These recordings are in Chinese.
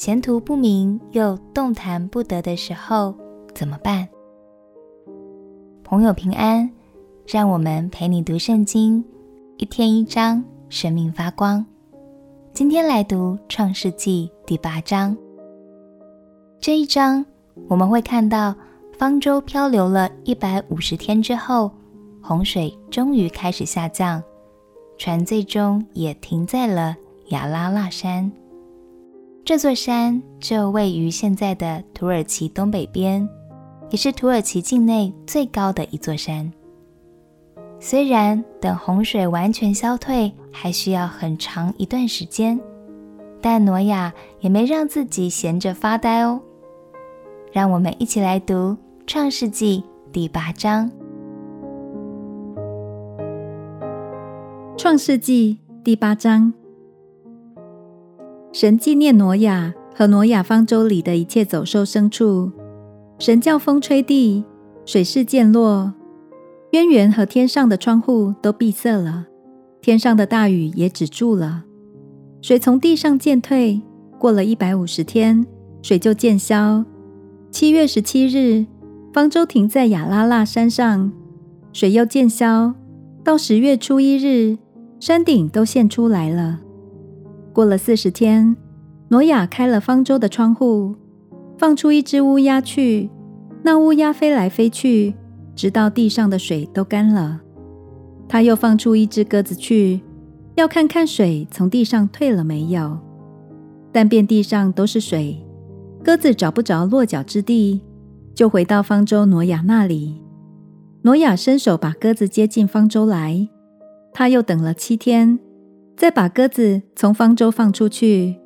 前途不明又动弹不得的时候怎么办？朋友平安，让我们陪你读圣经，一天一章，生命发光。今天来读创世纪第八章。这一章我们会看到方舟漂流了一百五十天之后，洪水终于开始下降，船最终也停在了亚拉腊山。这座山就位于现在的土耳其东北边，也是土耳其境内最高的一座山。虽然等洪水完全消退还需要很长一段时间，但挪亚也没让自己闲着发呆哦。让我们一起来读《创世纪》第八章。《创世纪》第八章，神纪念挪亚和挪亚方舟里的一切走兽牲畜。神叫风吹地，水势渐落，渊源和天上的窗户都闭塞了，天上的大雨也止住了，水从地上渐退。过了一百五十天，水就渐消。七月十七日，方舟停在亚拉腊山上，水又渐消。到十月初一日，山顶都现出来了。过了四十天，挪亚开了方舟的窗户，放出一只乌鸦去。那乌鸦飞来飞去，直到地上的水都干了。他又放出一只鸽子去，要看看水从地上退了没有。但遍地上都是水。鸽子找不着落脚之地，就回到方舟挪亚那里。挪亚伸手把鸽子接进方舟来。他又等了七天，再把鸽子从方舟放出去。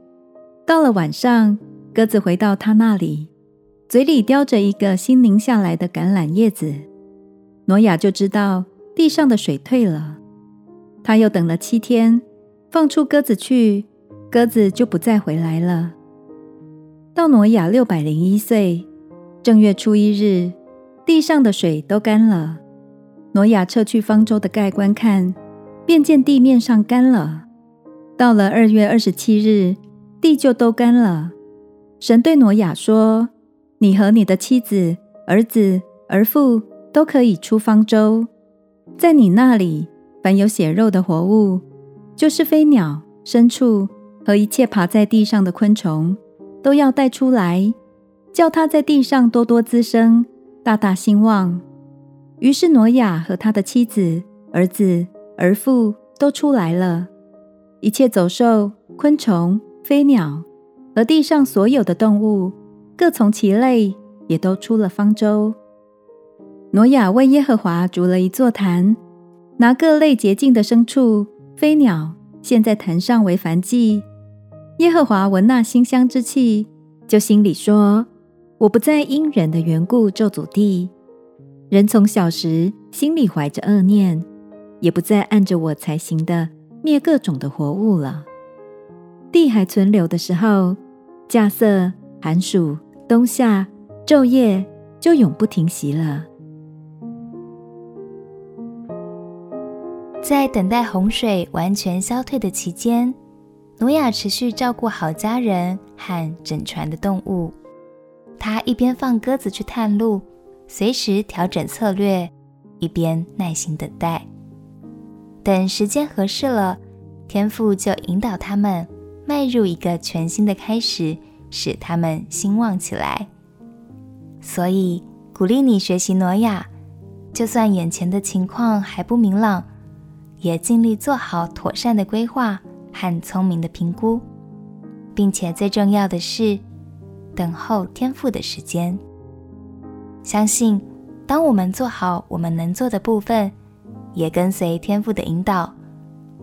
到了晚上，鸽子回到他那里，嘴里叼着一个新拧下来的橄榄叶子。挪亚就知道地上的水退了。他又等了七天，放出鸽子去，鸽子就不再回来了。到挪亚六百零一岁正月初一日，地上的水都干了。挪亚撤去方舟的盖观看，便见地面上干了。到了二月二十七日，地就都干了。神对挪亚说：“你和你的妻子、儿子、儿妇都可以出方舟，在你那里，凡有血肉的活物，就是飞鸟、牲畜和一切爬在地上的昆虫。”都要带出来，叫他在地上多多滋生，大大兴旺。于是挪亚和他的妻子、儿子、儿妇都出来了，一切走兽、昆虫、飞鸟和地上所有的动物，各从其类，也都出了方舟。挪亚为耶和华筑了一座坛，拿各类洁净的牲畜、飞鸟献在坛上为燔祭。耶和华闻那馨香之气，就心里说：“我不再因人的缘故咒诅地。人从小时心里怀着恶念，也不再按着我才行的灭各种的活物了。地还存留的时候，稼穡、寒暑、冬夏、昼夜就永不停息了。”在等待洪水完全消退的期间。挪亚持续照顾好家人和整船的动物。他一边放鸽子去探路，随时调整策略，一边耐心等待。等时间合适了，天父就引导他们迈入一个全新的开始，使他们兴旺起来。所以，鼓励你学习挪亚，就算眼前的情况还不明朗，也尽力做好妥善的规划。和聪明的评估，并且最重要的是，等候天赋的时间。相信，当我们做好我们能做的部分，也跟随天父的引导，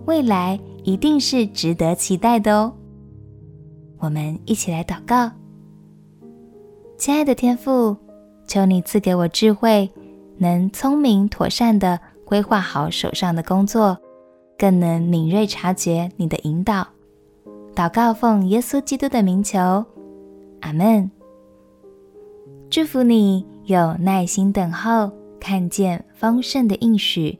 未来一定是值得期待的哦。我们一起来祷告：亲爱的天父，求你赐给我智慧，能聪明妥善地规划好手上的工作。更能敏锐察觉你的引导。祷告奉耶稣基督的名求，阿门。祝福你有耐心等候，看见丰盛的应许。